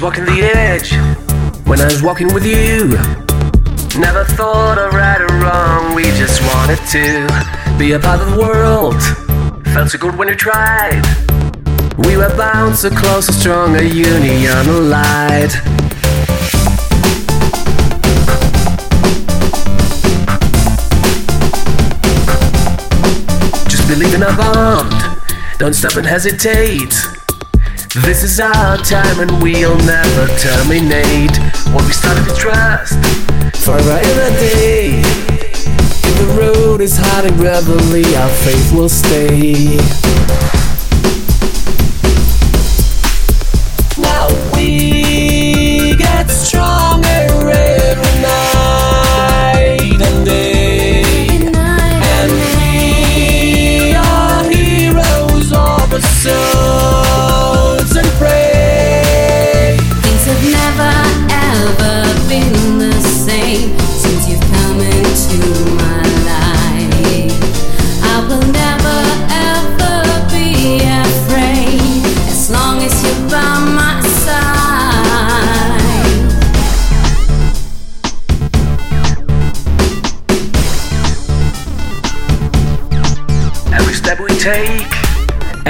walking the edge when I was walking with you. Never thought of right or wrong, we just wanted to be a part of the world. Felt so good when you tried. We were bound so close, a union allied. Just believe in our bond, don't stop and hesitate. This is our time and we'll never terminate what we started to trust forever in a day. If the road is hard and gravelly, our faith will stay.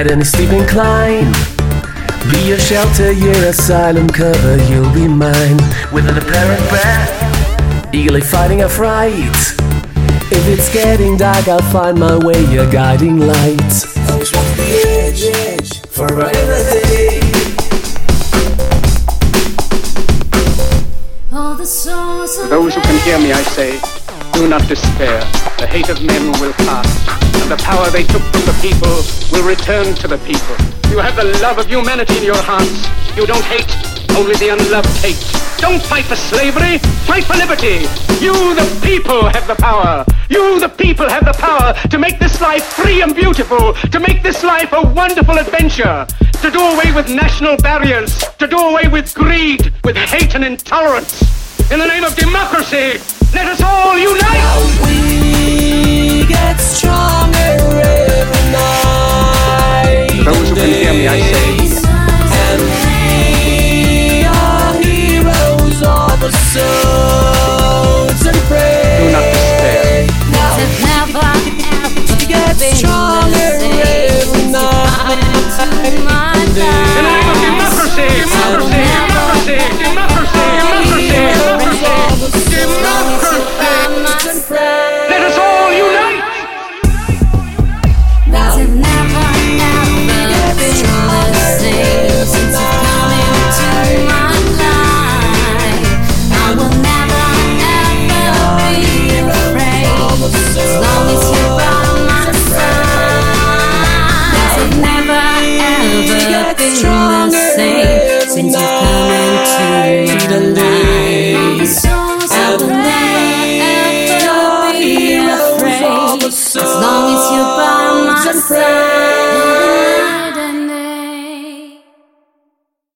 At any steep incline, be your shelter, your asylum cover, you'll be mine. With an apparent breath, eagerly fighting a fright. If it's getting dark, I'll find my way, your guiding light. Always walk the edge, edge, forever and a day. All the souls of Those who can hear me, I say, do not despair. The hate of men will pass, and the power they took from the people will return to the people. You have the love of humanity in your hearts. You don't hate, only the unloved hate. Don't fight for slavery, fight for liberty. You, the people, have the power. You, the people, have the power to make this life free and beautiful, to make this life a wonderful adventure, to do away with national barriers, to do away with greed, with hate and intolerance. In the name of democracy, let us all unite! We get stronger every night. Those who can hear me, I say, as long as you're by my side.